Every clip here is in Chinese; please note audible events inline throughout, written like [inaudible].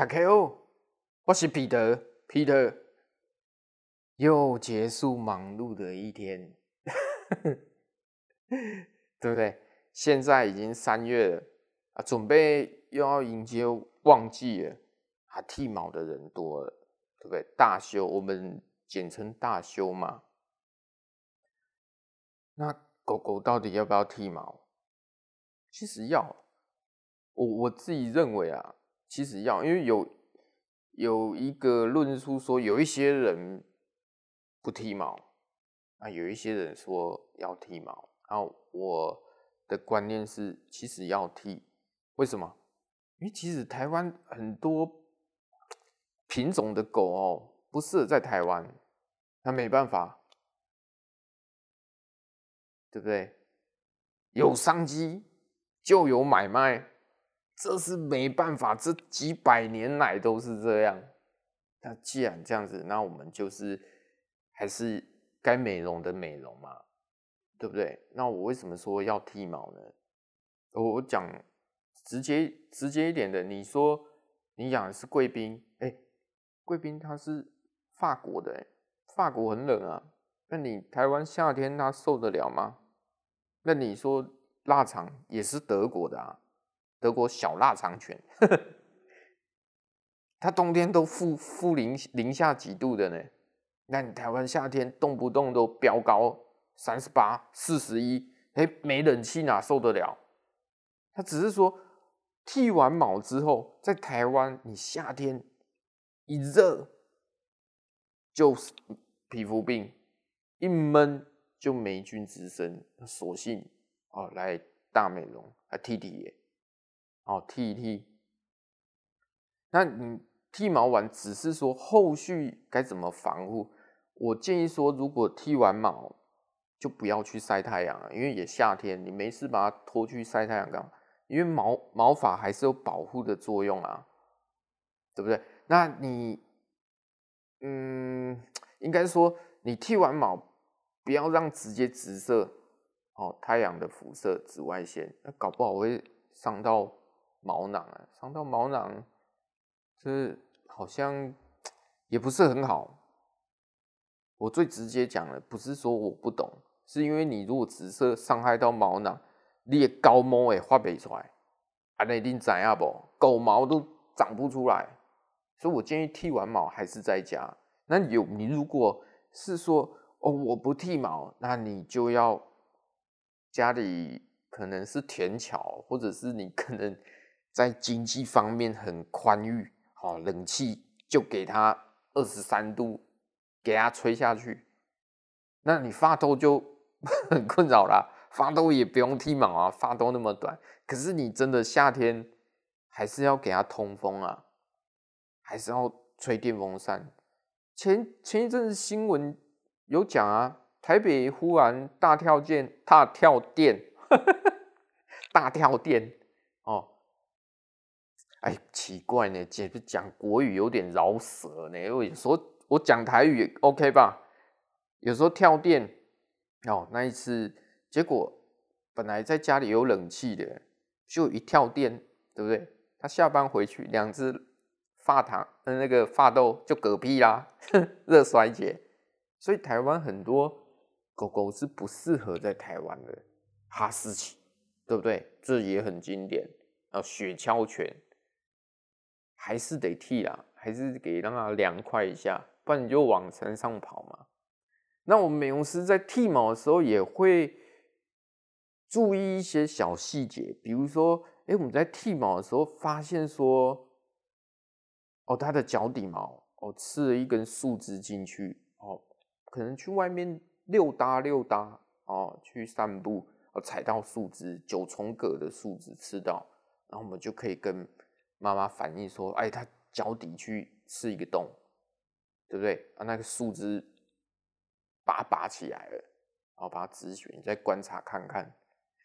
大家好，我是彼得，彼得。又结束忙碌的一天，[laughs] 对不对？现在已经三月了啊，准备又要迎接旺季了，啊，剃毛的人多了，对不对？大修，我们简称大修嘛。那狗狗到底要不要剃毛？其实要，我我自己认为啊，其实要，因为有有一个论述说，有一些人。不剃毛，啊，有一些人说要剃毛，然后我的观念是，其实要剃，为什么？因为其实台湾很多品种的狗哦，不适合在台湾，那没办法，对不对？有商机就有买卖，这是没办法，这几百年来都是这样。那既然这样子，那我们就是。还是该美容的美容嘛，对不对？那我为什么说要剃毛呢？我讲直接直接一点的，你说你养的是贵宾，哎，贵宾它是法国的，哎，法国很冷啊，那你台湾夏天它受得了吗？那你说腊肠也是德国的啊，德国小腊肠犬，[laughs] 它冬天都负负零零下几度的呢。那你台湾夏天动不动都飙高三十八、四十一，哎，没冷气哪受得了？他只是说剃完毛之后，在台湾你夏天一热就是皮肤病，一闷就霉菌滋生，索性哦来大美容来剃剃耶，哦剃一剃。那你剃毛完，只是说后续该怎么防护？我建议说，如果剃完毛，就不要去晒太阳了，因为也夏天，你没事把它拖去晒太阳干嘛？因为毛毛发还是有保护的作用啊，对不对？那你，嗯，应该说你剃完毛，不要让直接直射哦，太阳的辐射、紫外线，那搞不好会伤到毛囊啊，伤到毛囊，这好像也不是很好。我最直接讲的，不是说我不懂，是因为你如果直射伤害到毛囊，你的高毛也发不出来，啊，那一定怎样不？狗毛都长不出来，所以我建议剃完毛还是在家。那有你如果是说哦，我不剃毛，那你就要家里可能是田桥，或者是你可能在经济方面很宽裕，好，冷气就给它二十三度。给它吹下去，那你发兜就 [laughs] 很困扰啦。发兜也不用剃毛啊，发兜那么短。可是你真的夏天还是要给它通风啊，还是要吹电风扇。前前一阵子新闻有讲啊，台北忽然大跳电，大跳电，[laughs] 大跳电哦。哎，奇怪呢，姐不讲国语有点饶舌呢，因为有时候。我讲台语 OK 吧？有时候跳电哦，那一次结果本来在家里有冷气的，就一跳电，对不对？他下班回去，两只发糖那个发豆就嗝屁啦，[laughs] 热衰竭。所以台湾很多狗狗是不适合在台湾的，哈士奇，对不对？这也很经典啊，雪橇犬还是得剃啦，还是给让它凉快一下。不然你就往山上跑嘛。那我们美容师在剃毛的时候也会注意一些小细节，比如说，哎，我们在剃毛的时候发现说，哦，它的脚底毛哦刺了一根树枝进去，哦，可能去外面溜达溜达，哦，去散步，哦，踩到树枝，九重葛的树枝刺到，然后我们就可以跟妈妈反映说，哎，它脚底去刺一个洞。对不对啊？那个树枝把它拔起来了，然后把它止血，你再观察看看。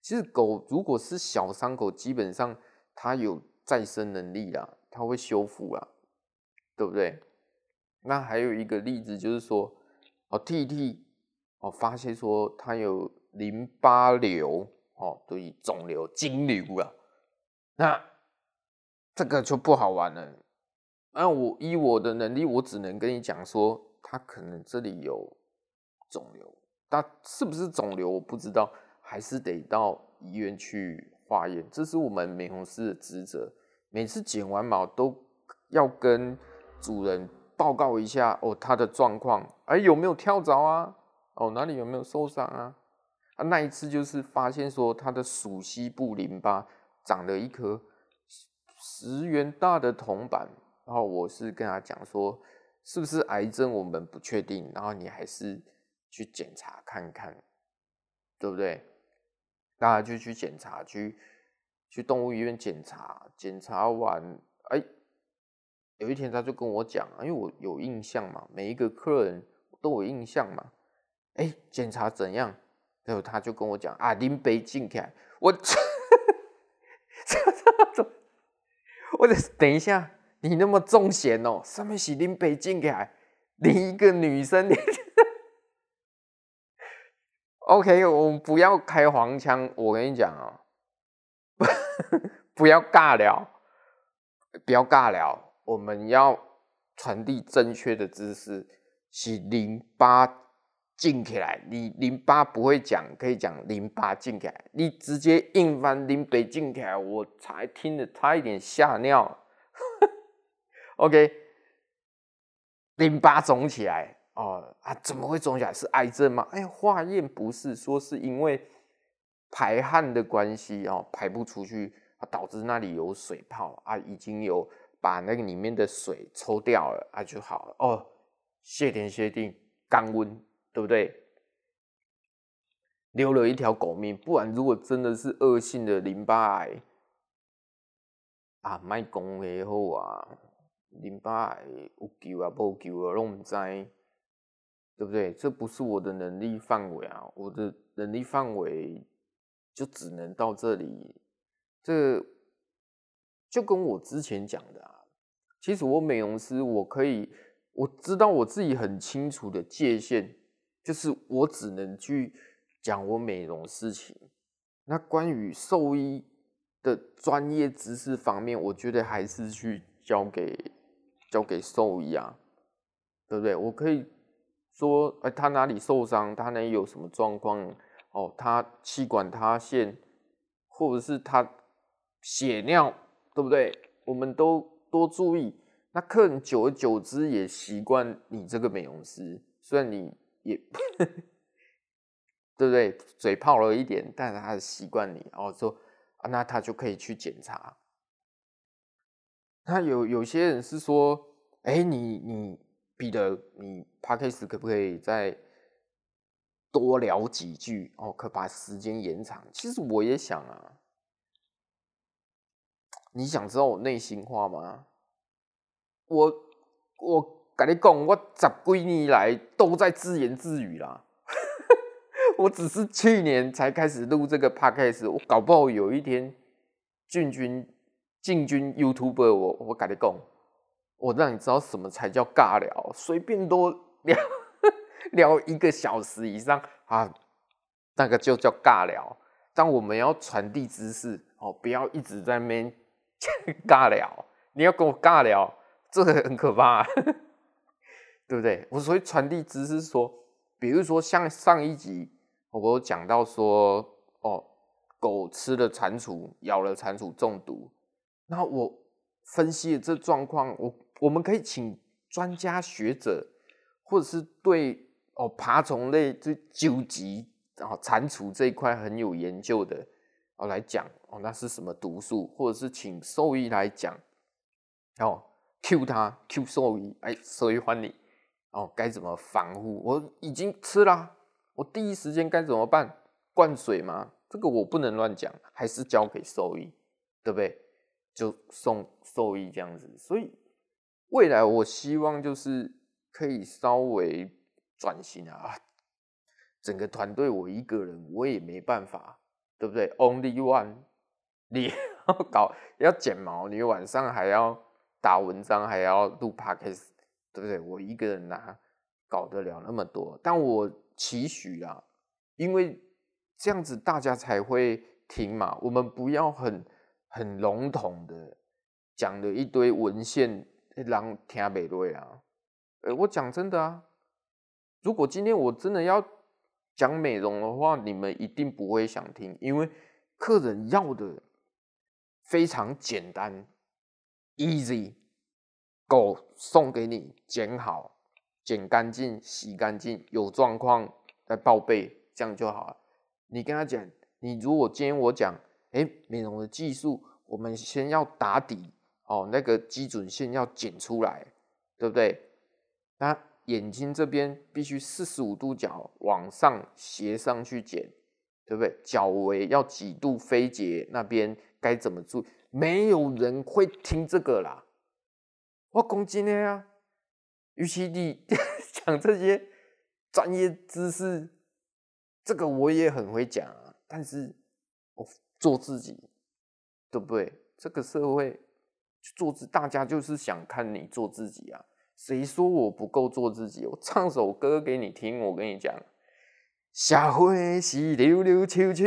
其实狗如果是小伤口，基本上它有再生能力啦，它会修复啦，对不对？那还有一个例子就是说，哦，，T T，哦，发现说它有淋巴瘤，哦，对，肿瘤、肌瘤啊，那这个就不好玩了。那我以我的能力，我只能跟你讲说，他可能这里有肿瘤，但是不是肿瘤我不知道，还是得到医院去化验。这是我们美容师的职责，每次剪完毛都要跟主人报告一下哦，他的状况，哎，有没有跳蚤啊？哦，哪里有没有受伤啊？啊，那一次就是发现说他的鼠膝部淋巴长了一颗十元大的铜板。然后我是跟他讲说，是不是癌症我们不确定，然后你还是去检查看看，对不对？大家就去检查，去去动物医院检查，检查完，哎，有一天他就跟我讲，因为我有印象嘛，每一个客人都有印象嘛，哎，检查怎样？然后他就跟我讲啊，林北进看，我，[laughs] 我等一下。你那么重咸哦，上面是林北进来，你一个女生，，[laughs] OK，我们不要开黄腔，我跟你讲哦，[laughs] 不要尬聊，不要尬聊，我们要传递正确的知识，是淋巴进起来，你淋巴不会讲，可以讲淋巴进起来，你直接硬翻淋巴进起来，我才听得差一点吓尿。[laughs] OK，淋巴肿起来哦啊，怎么会肿起来？是癌症吗？哎，化验不是，说是因为排汗的关系哦，排不出去，啊，导致那里有水泡啊，已经有把那个里面的水抽掉了啊，就好了哦。谢天谢地，降温，对不对？留了一条狗命，不然如果真的是恶性的淋巴癌啊，卖公也好啊。淋巴癌有救啊，不救啊，拢唔知，对不对？这不是我的能力范围啊，我的能力范围就只能到这里。这就跟我之前讲的啊，其实我美容师，我可以，我知道我自己很清楚的界限，就是我只能去讲我美容事情。那关于兽医的专业知识方面，我觉得还是去交给。交给兽医啊，对不对？我可以说，哎，他哪里受伤？他哪里有什么状况？哦，他气管塌陷，或者是他血尿，对不对？我们都多注意。那客人久而久之也习惯你这个美容师，虽然你也，[laughs] 对不对？嘴炮了一点，但是他习惯你，然后说啊，那他就可以去检查。那有有些人是说，哎、你你彼得，你 Podcast 可不可以再多聊几句哦？可把时间延长。其实我也想啊，你想知道我内心话吗？我我跟你讲，我十几年来都在自言自语啦。[laughs] 我只是去年才开始录这个 Podcast，我搞不好有一天进军。进军 YouTube，我我跟你讲，我让你知道什么才叫尬聊，随便多聊 [laughs] 聊一个小时以上啊，那个就叫尬聊。但我们要传递知识哦，不要一直在那边 [laughs] 尬聊。你要跟我尬聊，这个很可怕，对不对？我所以传递知识说，比如说像上一集我有讲到说，哦，狗吃了蟾蜍，咬了蟾蜍中毒。那我分析了这状况，我我们可以请专家学者，或者是对哦爬虫类这九级啊蟾蜍这一块很有研究的哦来讲哦那是什么毒素，或者是请兽医来讲哦 Q 他 Q 兽医哎兽医欢你哦该怎么防护？我已经吃了，我第一时间该怎么办？灌水吗？这个我不能乱讲，还是交给兽医，对不对？就送兽医这样子，所以未来我希望就是可以稍微转型啊，整个团队我一个人我也没办法，对不对？Only one，你 [laughs] 要搞要剪毛，你晚上还要打文章，还要录 podcast，对不对？我一个人哪搞得了那么多？但我期许啊，因为这样子大家才会听嘛，我们不要很。很笼统的讲了一堆文献，人听不落啊。哎，我讲真的啊，如果今天我真的要讲美容的话，你们一定不会想听，因为客人要的非常简单，easy，狗送给你剪好、剪干净、洗干净，有状况再报备，这样就好了。你跟他讲，你如果今天我讲，哎，美容的技术，我们先要打底哦，那个基准线要剪出来，对不对？那眼睛这边必须四十五度角往上斜上去剪，对不对？角围要几度飞结，那边该怎么做？没有人会听这个啦。我讲真的啊，与其你 [laughs] 讲这些专业知识，这个我也很会讲啊。但是我做自己，对不对？这个社会做自，大家就是想看你做自己啊。谁说我不够做自己？我唱首歌给你听。我跟你讲，社会是溜溜秋秋。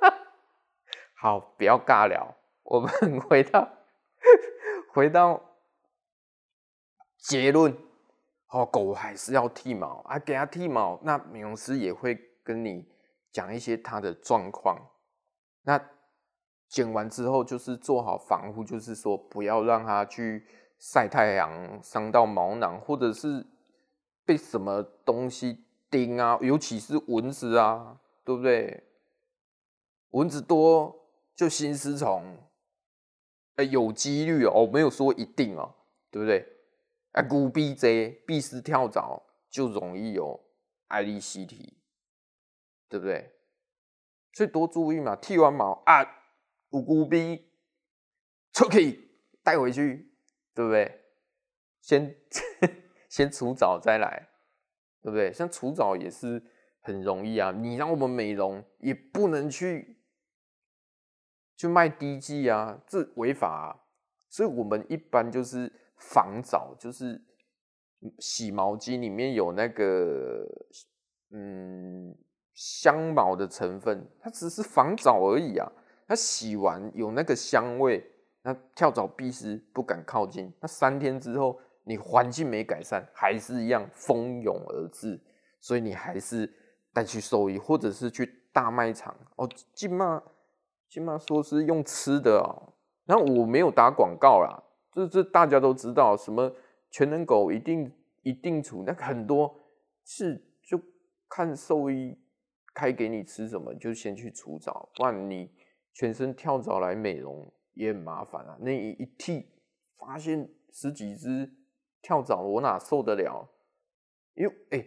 [laughs] 好，不要尬聊，我们回到回到结论。哦，狗还是要剃毛啊，给它剃毛。那美容师也会跟你讲一些它的状况。那剪完之后，就是做好防护，就是说不要让它去。晒太阳伤到毛囊，或者是被什么东西叮啊，尤其是蚊子啊，对不对？蚊子多就心丝虫，欸，有几率哦，没有说一定哦，对不对？啊，古逼贼，闭丝跳蚤就容易有爱立西体，对不对？所以多注意嘛，剃完毛啊，有古逼出去带回去。对不对？先 [laughs] 先除蚤再来，对不对？像除蚤也是很容易啊。你让我们美容也不能去去卖滴剂啊，这违法啊。所以我们一般就是防蚤，就是洗毛巾里面有那个嗯香茅的成分，它只是防蚤而已啊。它洗完有那个香味。那跳蚤、必是不敢靠近。那三天之后，你环境没改善，还是一样蜂拥而至。所以你还是带去兽医，或者是去大卖场哦。起码起码说是用吃的哦。然后我没有打广告啦，这这大家都知道，什么全能狗一定一定除。那很多是就看兽医开给你吃什么，就先去除蚤，不然你全身跳蚤来美容。也很麻烦啊！那一一剃，发现十几只跳蚤，我哪受得了？因为哎、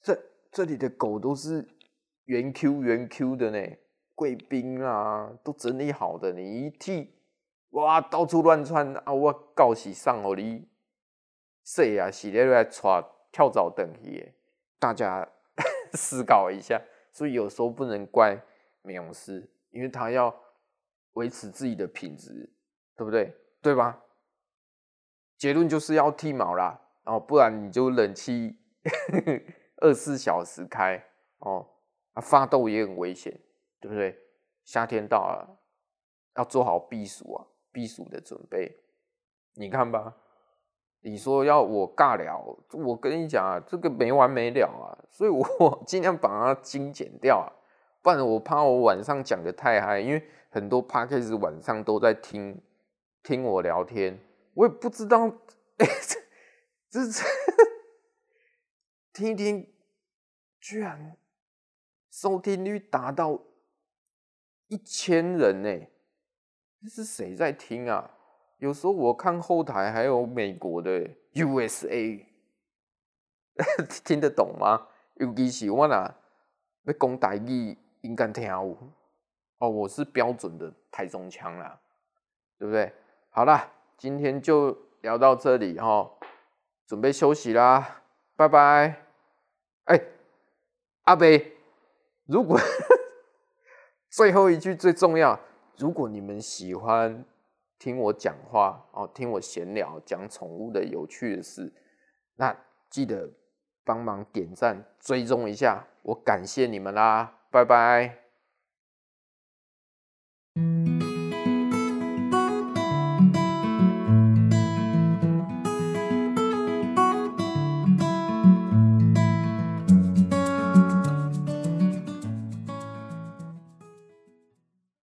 这这里的狗都是原 Q 原 Q 的呢，贵宾啊，都整理好的。你一剃，哇，到处乱窜啊！我告喜上哦，你谁啊？洗来来抓跳蚤等级，大家思考一下。所以有时候不能怪美容师，因为他要。维持自己的品质，对不对？对吧？结论就是要剃毛啦，哦，不然你就冷气 [laughs] 二十四小时开哦，啊，发痘也很危险，对不对？夏天到了，要做好避暑啊，避暑的准备。你看吧，你说要我尬聊，我跟你讲啊，这个没完没了啊，所以我 [laughs] 尽量把它精简掉啊，不然我怕我晚上讲的太嗨，因为。很多 Podcast 晚上都在听听我聊天，我也不知道，哎、这 [laughs] 这听一听，居然收听率达到一千人呢？这是谁在听啊？有时候我看后台还有美国的 USA，[laughs] 听得懂吗？尤其是我呐要讲台语，应该听有。哦，我是标准的台中腔啦，对不对？好啦，今天就聊到这里哈、准备休息啦，拜拜。哎，阿北，如果最后一句最重要，如果你们喜欢听我讲话哦，听我闲聊讲宠物的有趣的事，那记得帮忙点赞追踪一下，我感谢你们啦，拜拜。